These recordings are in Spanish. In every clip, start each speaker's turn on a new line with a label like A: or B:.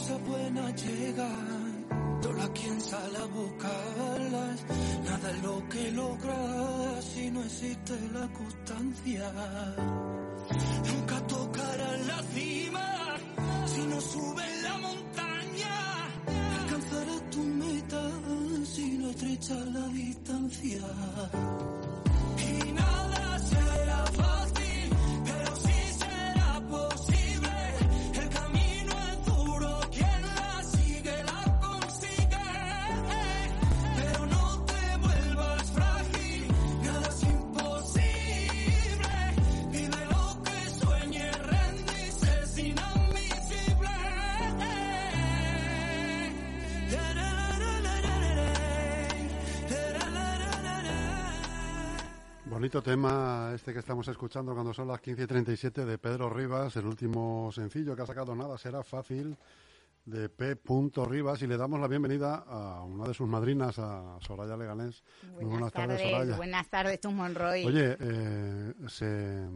A: cosas buenas llegan, toda quien sale a buscarlas, nada es lo que logra si no existe la constancia. Nunca tocarás la cima si no subes la montaña, alcanzarás tu meta si no estrechas la distancia. Y nada será
B: Bonito tema este que estamos escuchando cuando son las 15 y 37 de Pedro Rivas, el último sencillo que ha sacado nada será fácil de P. Rivas y le damos la bienvenida a una de sus madrinas, a Soraya Leganés. Muy
C: Buenas, tardes,
B: Soraya.
C: buenas tardes, tú Monroy.
B: Oye, eh, se,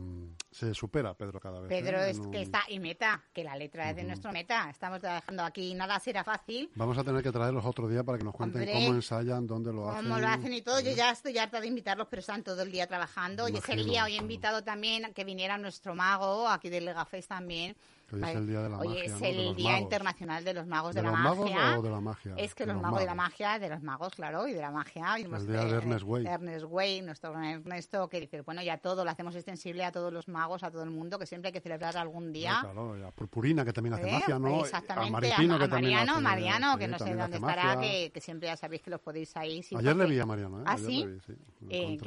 B: se supera Pedro cada vez.
C: Pedro
B: ¿eh?
C: es
B: En
C: que
B: un-
C: está y meta, que la letra es de nuestro meta. Estamos trabajando aquí, nada será fácil.
B: Vamos a tener que traerlos otro día para que nos cuenten
C: Hombre,
B: cómo ensayan, dónde lo hacen.
C: Como lo hacen y todo, yo ya estoy harta de invitarlos, pero están todo el día trabajando. Hoy es el
B: Imagino,
C: día, hoy he
B: claro.
C: invitado también que viniera nuestro mago, aquí del Legafest también.
B: Hoy es el día de la
C: Hoy
B: magia,
C: es
B: ¿no? De
C: el
B: los
C: Día
B: magos.
C: Internacional de los Magos
B: ¿De
C: de,
B: los
C: la
B: magos
C: Magia.
B: o de la magia?
C: Es que los,
B: los
C: magos de la
B: magos.
C: magia, de los magos, claro, y de la magia. Y hemos-
B: El día de Ernest Way.
C: Ernest Way, nuestro Ernesto, que dice, bueno, ya todo lo hacemos extensible a todos los magos, a todo el mundo, que siempre hay que celebrar algún día.
B: Claro, Purpurina, que también hace
C: ¿Eh?
B: magia, ¿no?
C: Exactamente,
B: A Maripino,
C: a,
B: que
C: a Mariano,
B: hace-
C: Mariano,
B: sí,
C: que no sé dónde estará, que, que siempre ya sabéis que los podéis ahí. sí,
B: Ayer le vi a Mariano, ¿eh?
C: ¿Ah,
B: Ayer
C: sí?
B: le vi,
C: Eh,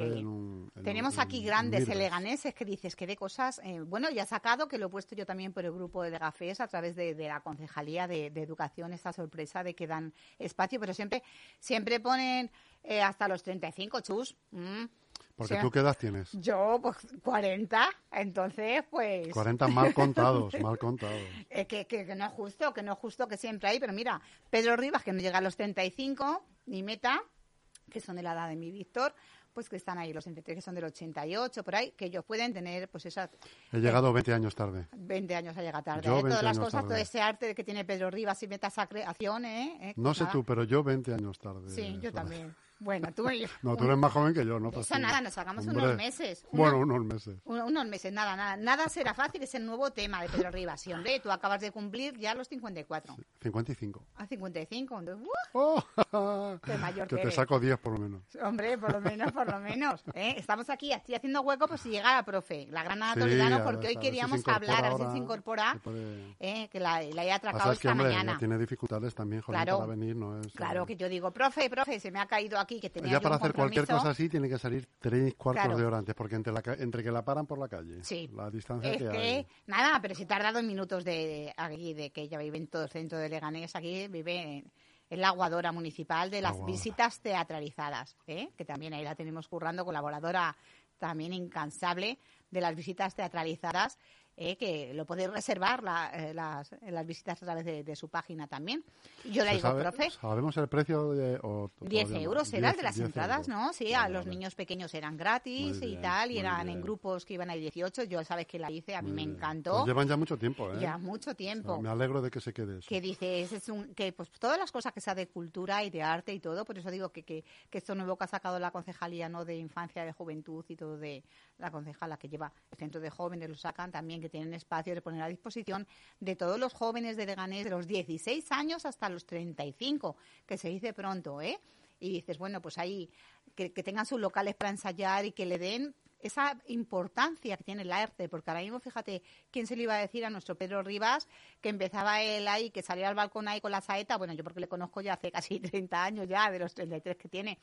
C: Tenemos aquí grandes eleganeses que dices que de cosas. eh, bueno, ya ha sacado, que lo he puesto yo también por el grupo de Legafes a través de, de la Concejalía de, de Educación, esta sorpresa de que dan espacio, pero siempre siempre ponen eh, hasta los 35, chus. Mm.
B: Porque tú qué edad tienes?
C: Yo, pues 40, entonces, pues.
B: 40 mal contados, mal contados.
C: Eh, que, que- que no es justo, que no es justo que siempre hay, pero mira, Pedro Rivas, que no llega a los 35, ni Meta, que son de la edad de mi Víctor, pues que están ahí los 33, que son del 88, por ahí, que ellos pueden tener, pues esas
B: He llegado 20 años tarde.
C: 20 años a llegar tarde.
B: Yo
C: ¿eh?
B: 20
C: Todas las cosas,
B: tarde.
C: todo ese arte que tiene Pedro Rivas y Meta esa creación, ¿eh? ¿eh?
B: No sé
C: Nada.
B: tú, pero yo 20 años tarde.
C: Sí, yo también. Bueno, tú y yo.
B: No, tú eres más joven que yo, ¿no?
C: Eso
B: fastidies.
C: nada, nos sacamos
B: Hombre.
C: unos meses.
B: Bueno,
C: Uno-
B: unos meses.
C: Un- Unos meses, nada, nada. Nada será fácil, es el nuevo tema de Pedro Rivas. Y hombre, tú acabas de cumplir ya los 54.
B: 55.
C: A 55. Entonces, ¡uh!
B: ¡Oh!
C: Qué mayor
B: que
C: que
B: te
C: eres.
B: saco 10 por lo menos.
C: Hombre, por lo menos, por lo menos. ¿eh? Estamos aquí, estoy haciendo hueco por si llega la profe, la gran Ana
B: Sí,
C: porque hoy
B: si
C: queríamos
B: se incorpora
C: hablar, a ver si
B: ahora,
C: se incorpora,
B: que puede-
C: ¿eh? que la, la he atracado
B: Pasa es que,
C: esta
B: hombre,
C: mañana.
B: tiene dificultades también, joder,
C: Claro.
B: para venir, no es...
C: Claro,
B: eh,
C: que yo digo, profe, profe, se me ha caído aquí, que tenía
B: Ella
C: yo
B: para
C: un
B: hacer cualquier cosa así tiene que salir tres cuartos
C: Claro.
B: de hora antes, porque entre, la, entre que la paran por la calle,
C: Sí.
B: la distancia
C: Es
B: que,
C: que,
B: hay...
C: nada, pero si tarda dos minutos de, de aquí, de que ella vive en todo el centro de Leganés, aquí vive en, en la aguadora municipal de las visitas teatralizadas, ¿eh? que también ahí la tenemos currando, colaboradora también incansable de las visitas teatralizadas, ¿eh? que lo podéis reservar la- eh, las, las visitas a través de, de su página también. Yo le
B: ¿Se
C: digo,
B: sabe-
C: profe,
B: ¿Sabemos el precio de...? o
C: 10
B: todavía no?
C: euros era el
B: 10
C: de las
B: 10
C: entradas,
B: euros.
C: ¿no? Sí,
B: Vale,
C: a los
B: vale.
C: niños pequeños eran gratis y tal, y eran en grupos que iban a 18. Yo sabes que la hice, a mí
B: Muy
C: me
B: bien.
C: encantó.
B: Pues llevan ya mucho tiempo, ¿eh?
C: Ya mucho
B: O sea,
C: tiempo.
B: me alegro de que se quede eso.
C: Que dices, es un, que pues todas las cosas que sea de cultura y de arte y todo, por eso digo que, que, que esto nuevo que ha sacado la concejalía no de infancia, de juventud y todo de la concejala que lleva el centro de jóvenes, lo sacan también, que tienen espacio de poner a disposición de todos los jóvenes de Leganés de los 16 años hasta los 35, que se dice pronto, ¿eh? Y dices, bueno, pues ahí, que, que tengan sus locales para ensayar y que le den esa importancia que tiene el arte, porque ahora mismo, fíjate, ¿quién se le iba a decir a nuestro Pedro Rivas que empezaba él ahí, que salía al balcón ahí con la saeta? Bueno, yo porque le conozco ya hace casi 30 años ya, de los 33 que tiene,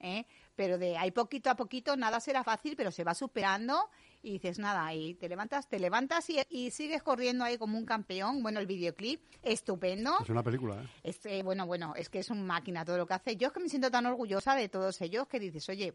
C: ¿eh? pero de ahí poquito a poquito nada será fácil, pero se va superando y dices nada, y te levantas, te levantas y, y sigues corriendo ahí como un campeón. Bueno, el videoclip, estupendo.
B: Es una película, ¿eh?
C: Este, bueno, bueno, es que es un máquina todo lo que hace. Yo es que me siento tan orgullosa de todos ellos que dices, oye,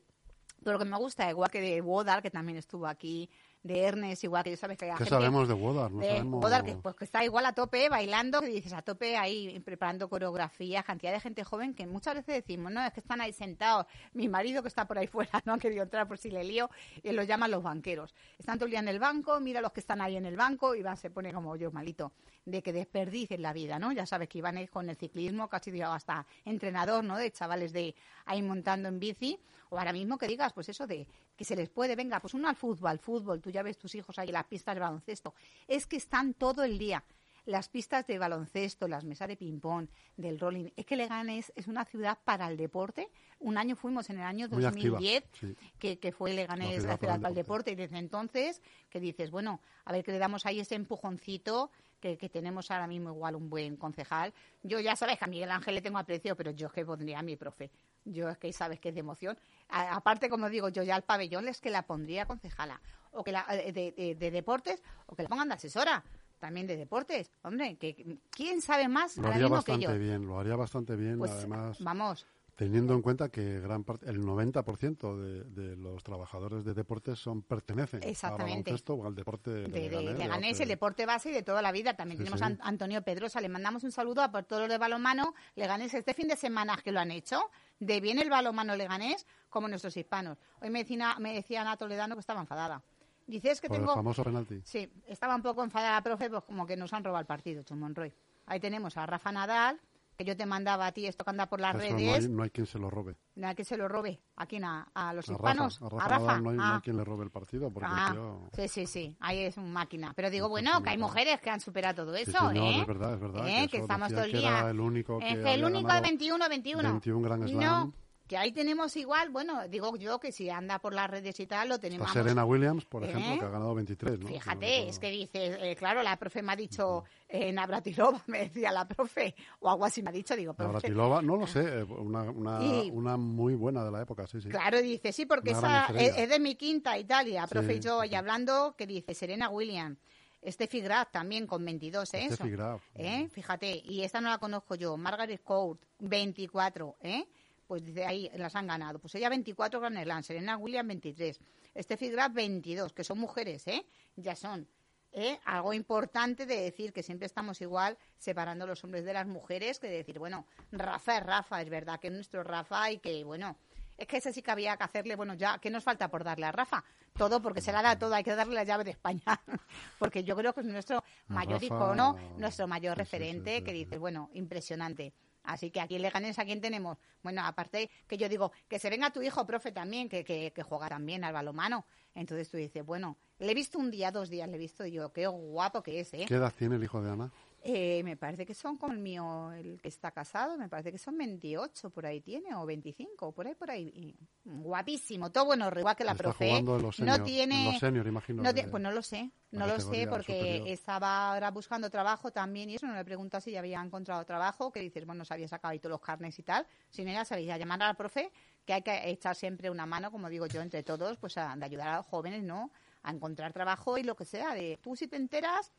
C: todo lo que me gusta, igual que de Wodar, que también estuvo aquí de Ernest, igual que ya sabes que hay
B: ¿Qué
C: gente
B: sabemos de Wodar? No
C: de
B: sabemos...
C: Que, pues, que está igual a tope bailando, que dices a tope ahí preparando coreografías, cantidad de gente joven que muchas veces decimos, no, es que están ahí sentados. Mi marido que está por ahí fuera no ha querido entrar por si le lío, y los llaman los banqueros. Están todo el día en el banco, mira los que están ahí en el banco y va, se pone como yo malito, de que desperdicen la vida, ¿no? Ya sabes que iban ahí con el ciclismo, casi digo, hasta entrenador, ¿no? De chavales de ahí montando en bici, o ahora mismo que digas, pues eso de que se les puede, venga, pues uno al fútbol, al fútbol, tú ya ves tus hijos ahí en las pistas de baloncesto. Es que están todo el día. Las pistas de baloncesto, las mesas de ping-pong, del rolling. Es que Leganés es una ciudad para el deporte. Un año fuimos en el año
B: Muy activa,
C: 2010,
B: sí.
C: que, que fue
B: La
C: Leganés
B: ciudad
C: la ciudad
B: el
C: para el deporte. Y desde entonces, que dices, bueno, a ver que le damos ahí ese empujoncito que, que tenemos ahora mismo igual un buen concejal. Yo ya sabes que a Miguel Ángel le tengo aprecio, pero yo es que pondría a mi profe. Yo es que sabes que es de emoción. A- aparte, como digo, yo ya al pabellón es que la pondría concejala. O que la, eh, de, de- de deportes, o que la pongan de asesora. También de deportes. Hombre, que ¿quién sabe más
B: Lo haría
C: que
B: bastante
C: yo?
B: bien, lo haría bastante bien,
C: Pues
B: además,
C: vamos,
B: teniendo en cuenta que gran parte, el 90% de, de los trabajadores de deportes son pertenecen
C: Exactamente.
B: al baloncesto o al deporte de,
C: de, de,
B: Leganés,
C: el deporte base y de toda la vida. También
B: Sí,
C: tenemos
B: sí.
C: a An- Antonio Pedrosa. Le mandamos un saludo a por todos los de balonmano Leganés este fin de semana que lo han hecho. De bien el balonmano Leganés como nuestros hispanos. Hoy me decía, me decía Ana Toledano que estaba enfadada. Dice, es que
B: por el
C: tengo...
B: famoso penalti.
C: Sí, estaba un poco enfadada, profe, pues como que nos han robado el partido, Monroy. Ahí tenemos a Rafa Nadal, que yo te mandaba a ti esto que anda por las
B: Eso no
C: redes.
B: hay, no hay quien se lo robe.
C: ¿A quién se lo robe? ¿A quién? ¿A, a los
B: A
C: hispanos?
B: Rafa, a Rafa, no hay, no hay
C: Ah.
B: quien le robe el partido porque el
C: Ah,
B: tío-
C: sí, sí, sí, ahí es un máquina. Pero digo, bueno,
B: sí,
C: que hay mujeres que han superado todo
B: Sí,
C: eso,
B: señor,
C: ¿eh?
B: es verdad, es verdad,
C: ¿Eh?
B: que
C: Que, estamos todo el
B: que
C: día.
B: era el único que
C: Es que el único de
B: ganado
C: 21, 21.
B: 21 Grand
C: No,
B: Slam.
C: Que ahí tenemos igual, bueno, digo yo que si anda por las redes y tal, lo tenemos.
B: Está Serena Williams, por
C: ¿Eh?
B: ejemplo, que ha ganado 23, ¿no?
C: Fíjate,
B: No,
C: es que dices, eh, claro, la profe me ha dicho, eh, Navratilova, me decía la profe, o algo así me ha dicho, digo, profe,
B: Navratilova, no lo sé, eh, una, una,
C: Y-
B: una muy buena de la época, sí, sí.
C: Claro, dice, sí, porque esa es, de mi quinta Italia, profe
B: Sí,
C: y yo, y hablando, que dice Serena Williams, Steffi Graf también con 22, ¿eh?
B: Steffi
C: Eso.
B: Graf.
C: ¿Eh? Fíjate, y esta no la conozco yo, Margaret Court, 24, ¿eh? Pues dice ahí, las han ganado. Pues ella 24 Grand Slam, Serena Williams 23, Steffi Graf 22, que son mujeres, ¿eh? Ya son. ¿eh? Algo importante de decir que siempre estamos igual separando los hombres de las mujeres, que de decir, bueno, Rafa es Rafa, es verdad que es nuestro Rafa y que, bueno, es que ese sí que había que hacerle, bueno, ya, ¿qué nos falta por darle a Rafa? Todo, porque se la da todo, hay que darle la llave de España, porque yo creo que es nuestro mayor
B: Rafa,
C: icono, nuestro mayor
B: sí, sí, sí,
C: referente,
B: sí,
C: que
B: sí.
C: dices, bueno, impresionante. Así que aquí en Leganés, ¿a quién tenemos? Bueno, aparte que yo digo, que se venga tu hijo, profe, también, que, que, que juega también al balomano. Entonces tú dices, bueno, le he visto un día, dos días, le he visto y yo, qué guapo que es, ¿eh?
B: ¿Qué edad tiene el hijo de Ana?
C: Eh, me parece que son como el mío, el que está casado, me parece que son 28 por ahí tiene, o 25, por ahí, por ahí. Guapísimo, todo bueno, igual que la
B: Está
C: profe. ¿eh?
B: los senior,
C: no tiene.
B: en los senior, imagino.
C: no te- pues no lo sé, no lo sé porque
B: superior.
C: estaba ahora buscando trabajo también y eso no le pregunto si ya había encontrado trabajo, que dices, bueno, se había sacado ahí todos los carnes y tal. Si no, ya sabéis, a llamar a la profe, que hay que echar siempre una mano, como digo yo, entre todos, pues a, de ayudar a los jóvenes, ¿no? A encontrar trabajo y lo que sea. De tú si te enteras,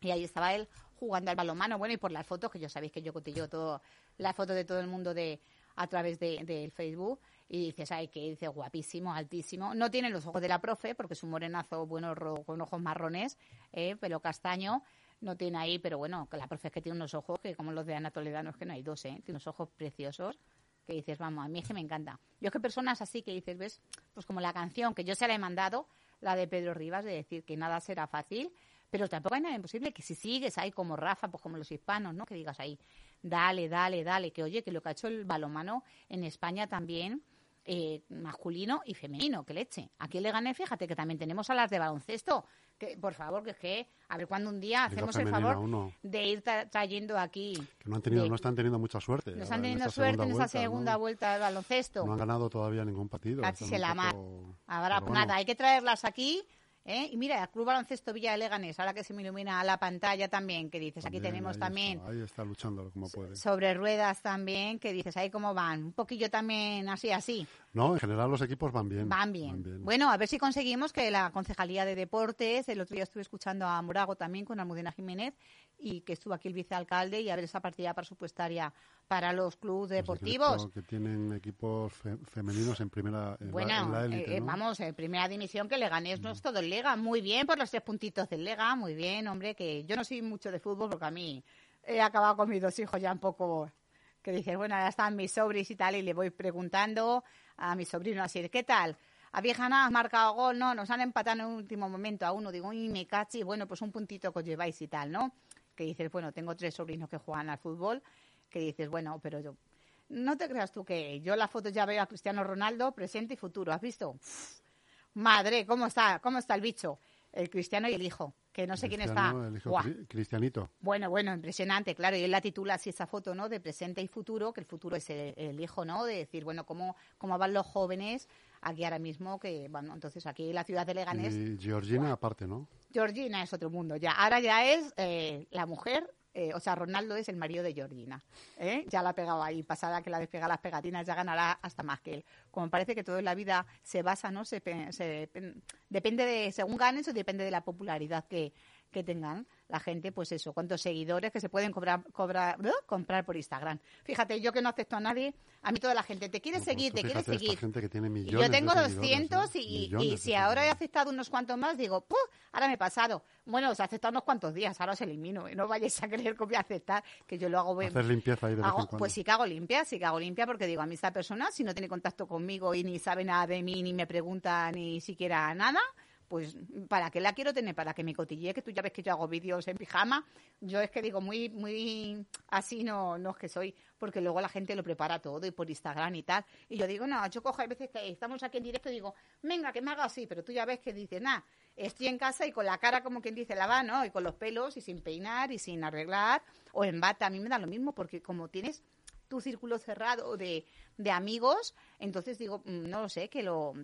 C: y ahí estaba él jugando al balonmano. Bueno, y por las fotos, que yo sabéis que yo cotillo todo, las fotos de todo el mundo de a través de- del Facebook. Y dices, ay, que dice guapísimo, altísimo. No tiene los ojos de la profe, porque es un morenazo, bueno, ro- con ojos marrones, eh, pelo castaño. No tiene ahí, pero bueno, que la profe es que tiene unos ojos que, como los de Ana Toledano, es que no hay dos, ¿eh? Tiene unos ojos preciosos que dices, vamos, a mí es que me encanta. Yo es que personas así que dices, ves, pues como la canción que yo se la he mandado, la de Pedro Rivas, de decir que nada será fácil, pero tampoco hay nada imposible que si sigues ahí como Rafa, pues como los hispanos, ¿no? Que digas ahí, dale, dale, dale, que oye, que lo que ha hecho el balomano en España también, eh, masculino y femenino, que leche. Aquí le gané, fíjate que también tenemos a las de baloncesto, que por favor, que es que, a ver cuándo un día hacemos el favor
B: uno.
C: de ir tra- trayendo aquí.
B: Que no, han tenido,
C: de-
B: no están teniendo mucha suerte.
C: no están
B: en
C: teniendo suerte en esa segunda
B: ¿no?
C: vuelta del baloncesto.
B: No han ganado todavía ningún partido.
C: Casi se la mar.
B: poco-
C: pues
B: bueno,
C: nada, hay que traerlas aquí. ¿Eh? Y mira, el Club Baloncesto Villa de Leganés, ahora que se me ilumina la pantalla también, que dices, aquí tenemos
B: ahí
C: también
B: Está, ahí está luchando como puede.
C: sobre ruedas también, que dices, ahí cómo van, un poquillo también así, así.
B: No, en general los equipos van bien.
C: Van bien.
B: Van bien.
C: Bueno, a ver si conseguimos que la Concejalía de Deportes, el otro día estuve escuchando a Morago también con Almudena Jiménez y que estuvo aquí el vicealcalde y a ver esa partida presupuestaria para los clubes
B: Pues
C: deportivos.
B: que tienen equipos fe- femeninos en primera en la-
C: Bueno,
B: en la élite,
C: eh, eh,
B: ¿no?
C: vamos, en primera división que Leganés no es todo el Lega. Muy bien por los tres puntitos del Lega, muy bien, hombre, que yo no soy mucho de fútbol porque a mí he acabado con mis dos hijos ya un poco, que dices, bueno, ya están mis sobris y tal, y le voy preguntando a mi sobrino así, ¿qué tal? ¿Habéis ganado? ¿Has marcado gol? No, nos han empatado en el último momento a uno. Digo, uy, me cachi, bueno, pues un puntito que os lleváis y tal, ¿no? Que dices, bueno, tengo tres sobrinos que juegan al fútbol, que dices, bueno, pero yo, no te creas tú que yo la foto ya veo a Cristiano Ronaldo presente y futuro. ¿Has visto? Uf, madre, ¿cómo está? ¿Cómo está el bicho? El Cristiano y el hijo, que no sé quién está.
B: El hijo
C: Buah.
B: Cristianito.
C: Bueno, bueno, impresionante, claro. Y él la titula así esa foto, ¿no? De presente y futuro, que el futuro es el, el hijo, ¿no? De decir, bueno, cómo, cómo van los jóvenes aquí ahora mismo, que, bueno, entonces aquí en la ciudad de Leganés,
B: Y Georgina aparte, ¿no?
C: Georgina es otro mundo ya. Ahora ya es eh, la mujer, eh, o sea, Ronaldo es el marido de Georgina. ¿eh? Ya la ha pegado ahí, pasada que la despega las pegatinas, ya ganará hasta más que él. Como parece que todo en la vida se basa, ¿no? Se, se pe- depende de, según ganes o depende de la popularidad que, que tengan la gente, pues eso, cuántos seguidores que se pueden cobrar, cobrar, ¿no? comprar por Instagram. Fíjate, yo que no acepto a nadie, a mí toda la gente te quiere
B: No, pues
C: seguir, te quiere
B: esta
C: seguir.
B: gente que tiene
C: Y
B: millones
C: yo tengo
B: de seguidores,
C: 200
B: ¿eh?
C: y,
B: Millones
C: y si ahora he aceptado unos cuantos más, digo, ¡puf! Ahora me he pasado. Bueno, os he aceptado unos cuantos días, ahora os elimino. No vayáis a creer que voy a aceptar, que yo lo hago bien.
B: Hacer limpieza ahí de vez
C: Hago-
B: en
C: pues sí que hago limpia, sí que hago limpia, porque digo, a mí esta persona, si no tiene contacto conmigo y ni sabe nada de mí, ni me pregunta ni siquiera nada, pues ¿para qué la quiero tener? Para que me cotille, que tú ya ves que yo hago vídeos en pijama. Yo es que digo, muy, muy así no, no es que soy, porque luego la gente lo prepara todo y por Instagram y tal. Y yo digo, no, yo cojo a veces que estamos aquí en directo y digo, venga, que me haga así, pero tú ya ves que dices, nada, estoy en casa y con la cara como quien dice la ¿no? Y con los pelos y sin peinar y sin arreglar, o en bata, a mí me da lo mismo, porque como tienes tu círculo cerrado de, de amigos, entonces digo, mm, no lo sé, que lo,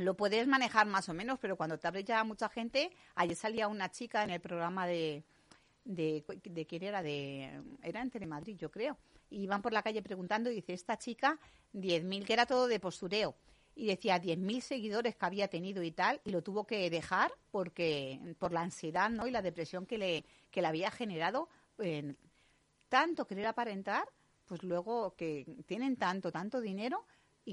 C: lo puedes manejar más o menos, pero cuando te abre ya mucha gente, ayer salía una chica en el programa de, de, de quién era, de, era en Telemadrid, yo creo, y iban por la calle preguntando y dice, esta chica, 10.000, que era todo de postureo, y decía 10.000 seguidores que había tenido y tal, y lo tuvo que dejar porque por la ansiedad ¿no? y la depresión que le, que le había generado eh, tanto querer aparentar, pues luego que tienen tanto, tanto dinero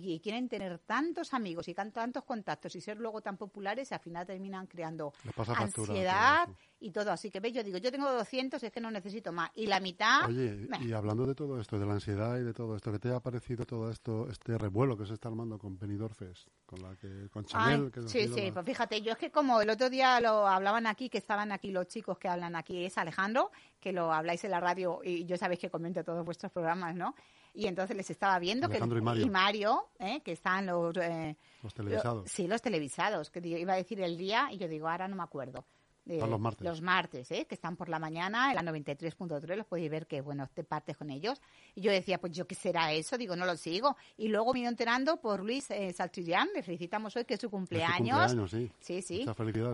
C: y quieren tener tantos amigos y tantos contactos y ser luego tan populares y al final terminan creando
B: factura
C: ansiedad y todo. Así que ve, yo digo, yo tengo 200, es que no necesito más. Y la mitad...
B: Oye,
C: meh.
B: y hablando de todo esto, de la ansiedad y de todo esto, ¿qué te ha parecido todo esto, este revuelo que se está armando con Benidorm Fest? Con, la que, con Chanel,
C: Ay,
B: que
C: sí, sí,
B: la-
C: pues fíjate, yo es que como el otro día lo hablaban aquí, que estaban aquí los chicos que hablan aquí, es Alejandro, que lo habláis en la radio y yo sabéis que comento todos vuestros programas, ¿no? Y entonces les estaba viendo
B: Alejandro
C: que
B: y Mario.
C: ¿eh? que están los... eh,
B: los televisados.
C: sí, los televisados, que iba a decir el día y yo digo, ahora no me acuerdo. Eh,
B: los martes.
C: Los martes, ¿eh? que están por la mañana en la 93.3, los podéis ver que, bueno, te partes con ellos. Y yo decía, pues yo qué será eso, digo, no lo sigo. Y luego me he ido enterando por Luis eh, Salchillán, le felicitamos hoy que es su
B: Es su
C: cumpleaños.
B: cumpleaños, sí.
C: Sí, sí.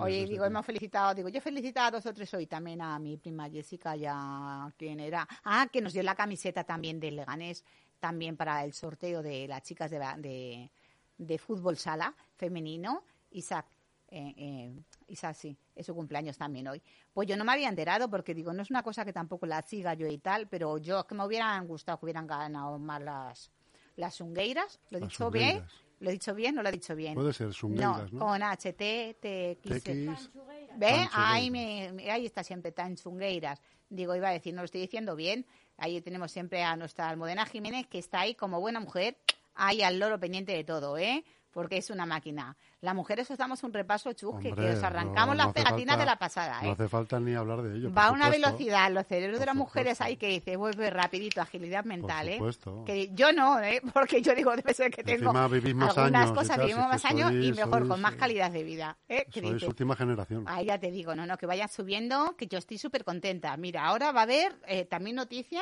B: Sí,
C: digo, hemos felicitado, digo, yo he felicitado a dos o tres hoy también a mi prima Jessica y a quién era. Ah, que nos dio la camiseta también del Leganés, también para el sorteo de las chicas de, de, de fútbol sala femenino. Isaac, eh, eh, Isaac sí, es su cumpleaños también hoy. Pues yo no me había enterado porque digo, no es una cosa que tampoco la siga yo y tal, pero yo es que me hubieran gustado que hubieran ganado más las, las ungueiras. ¿Lo he
B: Las
C: dicho bien? ¿Lo he dicho bien? ¿No lo he dicho bien?
B: Puede ser Sungueiras, ¿no?
C: con H, T, T, X.
B: TX,
C: ¿Ve? Ahí, me, me- ahí está siempre tan chungueiras. Digo, iba a decir, no lo estoy diciendo bien. Ahí tenemos siempre a nuestra Almudena Jiménez, que está ahí como buena mujer, ahí al loro pendiente de todo, ¿eh? Porque es una máquina. Las mujeres os damos un repaso chusque,
B: Hombre,
C: que os arrancamos
B: no- no
C: las pegatinas
B: falta-
C: de la pasada,
B: No
C: ¿eh?
B: hace falta ni hablar de ello.
C: Va a
B: por
C: una velocidad, los cerebros de
B: Por
C: las mujeres ahí que dice, vuelve rapidito, agilidad mental, ¿eh?
B: supuesto.
C: Que yo no, ¿eh? Porque yo digo, debe ser que tengo
B: Encima vivís más
C: algunas
B: años
C: cosas, vivimos más años y mejor,
B: sois,
C: con más
B: eh,
C: calidad de vida, ¿eh?
B: Sois
C: dices,
B: última generación.
C: Ahí ya te digo, no, no, que vayan subiendo, que yo estoy súper contenta. Mira, ahora va a haber eh, también noticia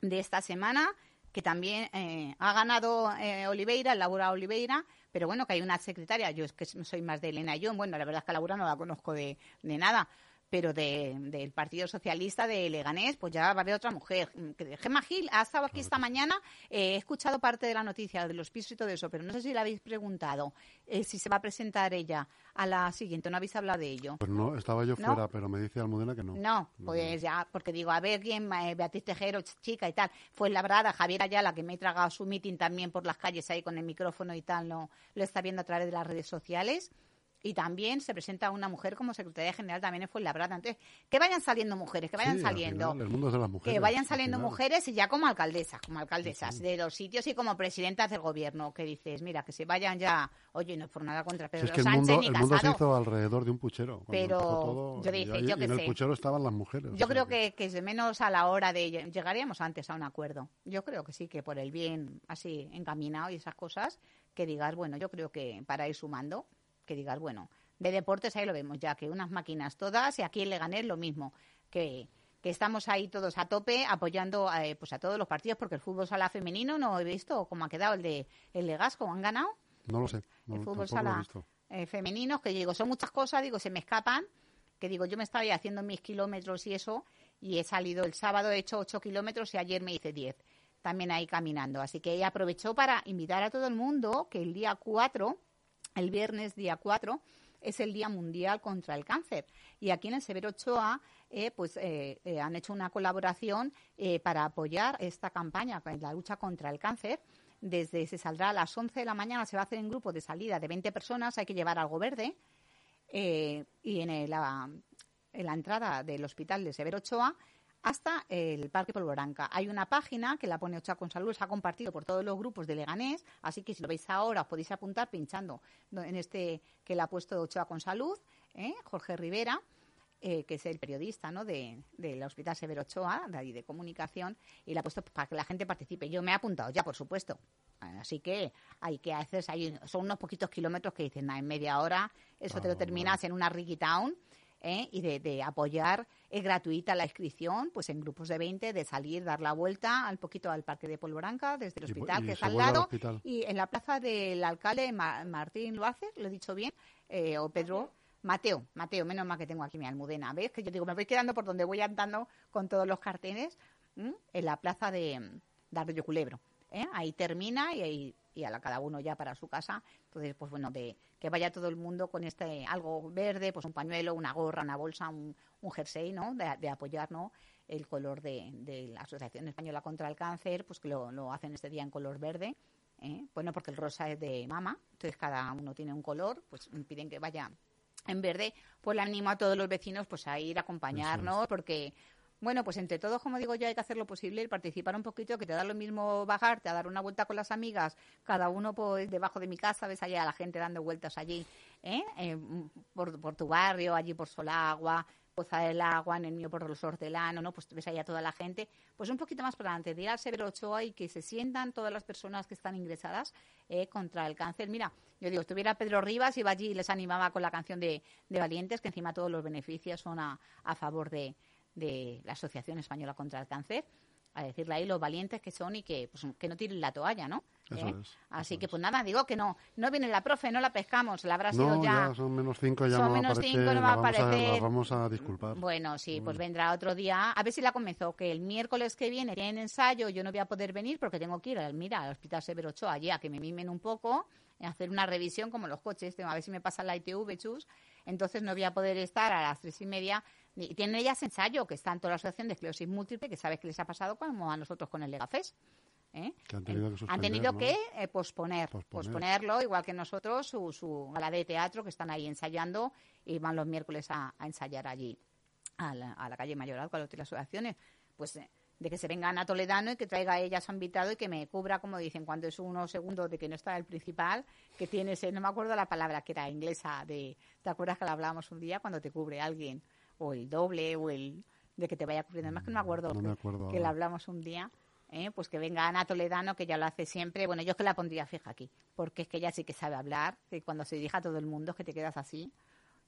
C: de esta semana que también eh, ha ganado eh, Oliveira, Laura Oliveira, pero bueno, que hay una secretaria, yo es que soy más de Elena John, bueno, la verdad es que a Laura no la conozco de, de nada, pero de- del Partido Socialista de Leganés, pues ya va a haber otra mujer. Que- Gemma Gil ha estado aquí esta mañana, eh, he escuchado parte de la noticia de los pisos y todo eso, pero no sé si le habéis preguntado eh, si se va a presentar ella a la siguiente, no habéis hablado de ello.
B: Pues no, estaba yo
C: ¿No?
B: fuera, pero me dice Almudena que no.
C: No, pues ya, porque digo, a ver quién, eh, Beatriz Tejero, ch- chica y tal, fue labrada, Javier Ayala, que me he tragado su meeting también por las calles ahí con el micrófono y tal, no, lo está viendo a través de las redes sociales. Y también se presenta una mujer como secretaria general también en Fuenlabrada. Entonces, que vayan saliendo mujeres, que vayan
B: Sí,
C: saliendo.
B: final, el mundo es de las mujeres.
C: Que vayan
B: al
C: saliendo mujeres y ya como alcaldesas, como alcaldesas de los sitios y como presidentas del gobierno, que dices, mira, que se vayan ya, oye, no es por nada contra
B: Si
C: Pedro
B: es que el
C: Sánchez
B: mundo,
C: ni
B: el mundo se hizo alrededor de un puchero.
C: Pero
B: todo,
C: yo dije, yo
B: y
C: qué
B: en el
C: sé.
B: puchero estaban las mujeres.
C: Yo creo que, que es de menos a la hora de... Llegaríamos antes a un acuerdo. Yo creo que sí, que por el bien así encaminado y esas cosas, que digas, bueno, yo creo que para ir sumando, que digas, bueno, de deportes ahí lo vemos ya, que unas máquinas todas y aquí en Leganés lo mismo, que, que estamos ahí todos a tope apoyando eh, pues a todos los partidos, porque el fútbol sala femenino no he visto cómo ha quedado el de, el de Gasco, ¿han ganado?
B: No lo sé. No,
C: el fútbol
B: tampoco lo he
C: sala
B: visto.
C: eh, femeninos, que digo, son muchas cosas, digo, se me escapan, que digo, yo me estaba ahí haciendo mis kilómetros y eso, y he salido el sábado, he hecho 8 kilómetros y ayer me hice 10, también ahí caminando. Así que ella aprovechó para invitar a todo el mundo que el día 4, el viernes día 4, es el Día Mundial contra el Cáncer. Y aquí en el Severo Ochoa, eh, pues eh, eh, han hecho una colaboración para apoyar esta campaña la lucha contra el cáncer. Desde se saldrá a las 11 de la mañana, se va a hacer en grupo de salida de 20 personas, hay que llevar algo verde. y en la, en la entrada del hospital de Severo Ochoa hasta el Parque Polvoranca. Hay una página que la pone Ochoa con Salud, se ha compartido por todos los grupos de Leganés, así que si lo veis ahora os podéis apuntar pinchando en este que le ha puesto Ochoa con Salud, ¿eh? Jorge Rivera. eh, que es el periodista ¿no? de, del Hospital Severo Ochoa, de ahí de comunicación, y le ha puesto para que la gente participe. Yo me he apuntado ya, por supuesto. Así que hay que hacer, ahí, son unos poquitos kilómetros que dicen, "Nah, en media hora, eso te lo
B: Ah,
C: terminas en una Ricky Town, ¿eh? y de, de apoyar, es gratuita la inscripción, pues en grupos de 20, de salir, dar la vuelta al poquito al Parque de Polvoranca, desde el hospital,
B: y
C: que está al lado, y en la plaza del alcalde Ma- Martín lo hace, lo he dicho bien, eh, o Pedro. Mateo, Mateo, menos mal que tengo aquí mi almudena. ¿Ves? Que yo digo, me voy quedando por donde voy andando con todos los carteles en la plaza de, de Arroyo Culebro. ¿eh? Ahí termina y, ahí, y a la, cada uno ya para su casa. Entonces, pues bueno, de que vaya todo el mundo con este algo verde, pues un pañuelo, una gorra, una bolsa, un, un jersey, ¿no? De, de apoyar, ¿no? El color de, de la Asociación Española contra el Cáncer, pues que lo, lo hacen este día en color verde. ¿eh? Bueno, porque el rosa es de mama, entonces cada uno tiene un color, pues piden que vaya en verde, pues le animo a todos los vecinos pues a ir a acompañarnos, porque bueno, pues entre todos, como digo yo, hay que hacer lo posible participar un poquito, que te da lo mismo bajarte a dar una vuelta con las amigas, cada uno pues debajo de mi casa, ves allá a la gente dando vueltas allí, ¿eh? Eh, por, por tu barrio, allí por Solagua, Poza del Agua, en el mío por los Hortelano, ¿no? Pues ves allá toda la gente, pues un poquito más para adelante, de ir al Severo Ochoa y que se sientan todas las personas que están ingresadas eh, contra el cáncer. Mira, yo digo, estuviera Pedro Rivas, iba allí y les animaba con la canción de, de Valientes, que encima todos los beneficios son a, a favor de, de la Asociación Española contra el Cáncer, a decirle ahí los valientes que son y que, pues, que no tiren la toalla, ¿no?
B: Eso
C: ¿Eh?
B: es,
C: Así
B: eso
C: que,
B: es.
C: pues nada, digo que no, no viene la profe, no la pescamos, la habrá sido ya.
B: ya son menos cinco, ya
C: Son
B: no
C: menos cinco, no va a
B: a,
C: aparecer.
B: la vamos a disculpar.
C: Bueno, sí, pues vendrá otro día. A ver si la comenzó, que el miércoles que viene tienen ensayo, yo no voy a poder venir porque tengo que ir al, mira, al Hospital Severo Ochoa allí a que me mimen un poco, y hacer una revisión como los coches, a ver si me pasa la ITV, chus. Entonces no voy a poder estar a las tres y media. Y tienen ellas ensayo, que está en toda la asociación de esclerosis múltiple, que sabes que les ha pasado como a nosotros con el Legafes. ¿eh?
B: Que han tenido que
C: Han
B: suspender,
C: tenido
B: ¿no?
C: que eh, posponer,
B: Posponer.
C: posponerlo, igual que nosotros, su, su gala de teatro, que están ahí ensayando y van los miércoles a, a ensayar allí a la, a la calle Mayoral con las asociaciones. Pues eh, de que se vengan a Toledano y que traiga a ella su invitado y que me cubra, como dicen, cuando es unos segundos de que no está el principal, que tiene ese, no me acuerdo la palabra que era inglesa, de, ¿te acuerdas que la hablábamos un día cuando te cubre alguien? O el doble, o el de que te vaya cubriendo, además que no me acuerdo,
B: No me
C: que-
B: acuerdo
C: que la hablamos un día. ¿eh? Pues que venga Ana Toledano, que ya lo hace siempre. Bueno, yo es que la pondría fija aquí, porque es que ella sí que sabe hablar, que cuando se dirige a todo el mundo es que te quedas así,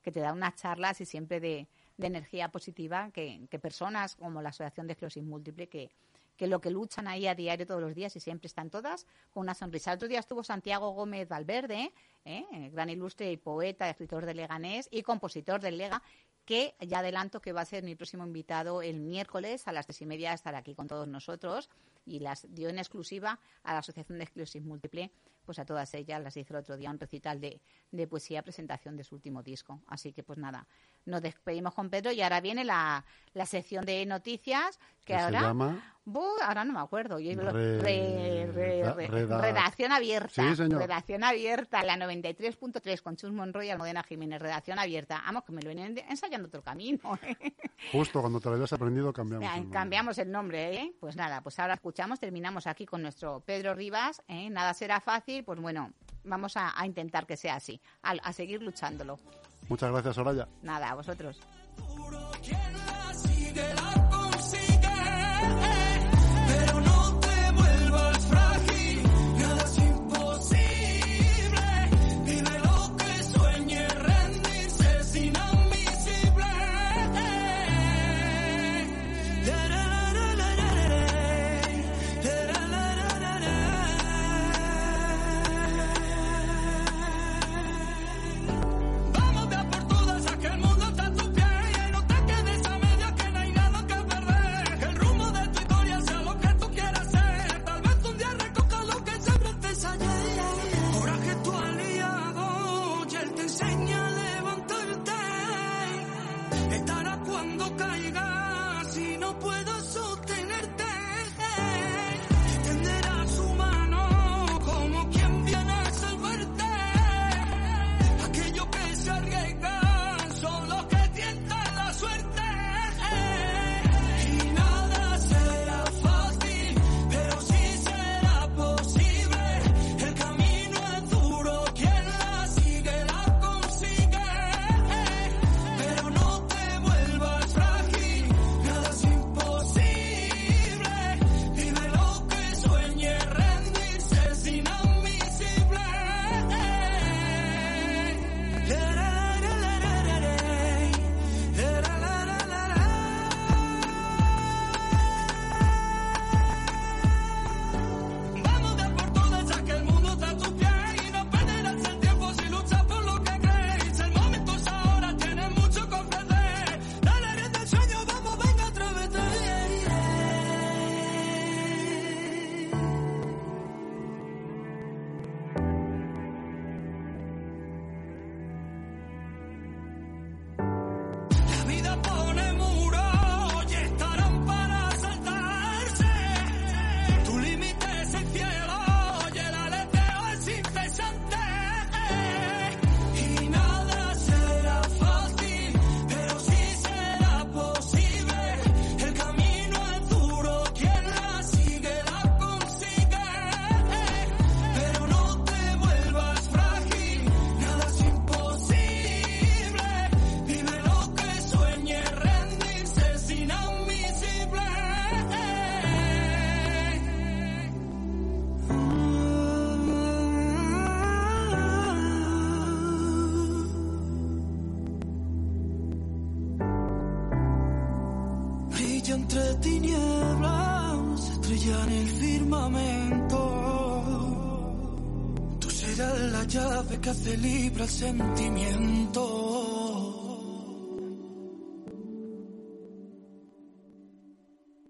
C: que te da unas charlas y siempre de, de energía positiva, que, que personas como la Asociación de Esclerosis Múltiple, que, que lo que luchan ahí a diario todos los días y siempre están todas con una sonrisa. El otro día estuvo Santiago Gómez Valverde, ¿eh? gran ilustre y poeta, escritor de Leganés y compositor del Lega,
A: que ya adelanto que va a ser mi próximo invitado el miércoles a las tres y media estar aquí con todos nosotros y las dio en exclusiva a la Asociación de Esclerosis Múltiple, pues a todas ellas las hizo el otro día un recital de, de poesía presentación de su último disco. Así que pues nada, nos despedimos con Pedro y ahora viene la, la sección de noticias que
B: ¿Qué se
A: ahora
B: llama?
A: Bu, ahora no me acuerdo. Yo
B: Re-
A: re- re-
B: da-
A: re-
B: reda-
A: redacción abierta.
B: Sí, señor.
A: Redacción abierta, la 93.3 con Chus Monroy y Almudena Jiménez. Redacción abierta. Vamos, que me lo vienen ensayando otro camino. ¿eh?
B: Justo cuando te lo hayas aprendido cambiamos.
A: Ya,
B: el.
A: Cambiamos el nombre, ¿eh? Pues nada, pues ahora escuchamos, terminamos aquí con nuestro Pedro Rivas. ¿eh? Nada será fácil, pues bueno, vamos a, a intentar que sea así, a, a seguir luchándolo.
B: Muchas gracias, Soraya.
A: Nada, a vosotros.
D: Tú